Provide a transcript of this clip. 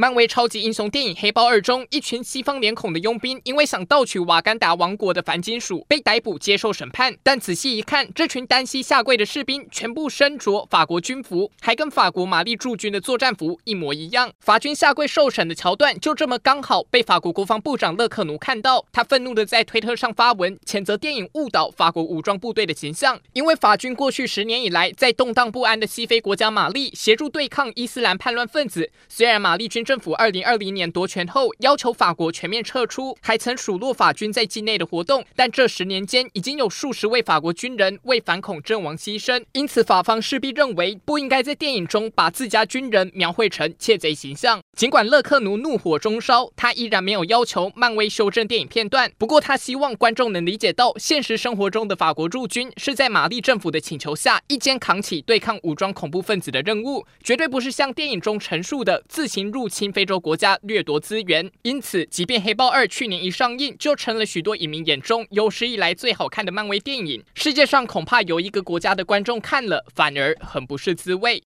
漫威超级英雄电影《黑豹二》中，一群西方脸孔的佣兵因为想盗取瓦干达王国的鈑金属，被逮捕接受审判。但仔细一看，这群单膝下跪的士兵全部身着法国军服，还跟法国玛丽驻军的作战服一模一样。法军下跪受审的桥段就这么刚好被法国国防部长勒克努看到，他愤怒地在推特上发文，谴责电影误导法国武装部队的形象。因为法军过去十年以来，在动荡不安的西非国家马利协助对抗伊斯兰叛乱分子，虽然马利军政府二零二零年夺权后要求法国全面撤出，还曾数落法军在境内的活动，但这十年间已经有数十位法国军人为反恐阵亡牺牲，因此法方势必认为不应该在电影中把自家军人描绘成窃贼形象。尽管勒克努怒火中烧，他依然没有要求漫威修正电影片段，不过他希望观众能理解到现实生活中的法国驻军是在玛丽政府的请求下一肩扛起对抗武装恐怖分子的任务，绝对不是像电影中陈述的自行入侵侵非洲。国家掠夺资源，因此，即便《黑豹二》去年一上映就成了许多影迷眼中有史以来最好看的漫威电影，世界上恐怕有一个国家的观众看了反而很不是滋味。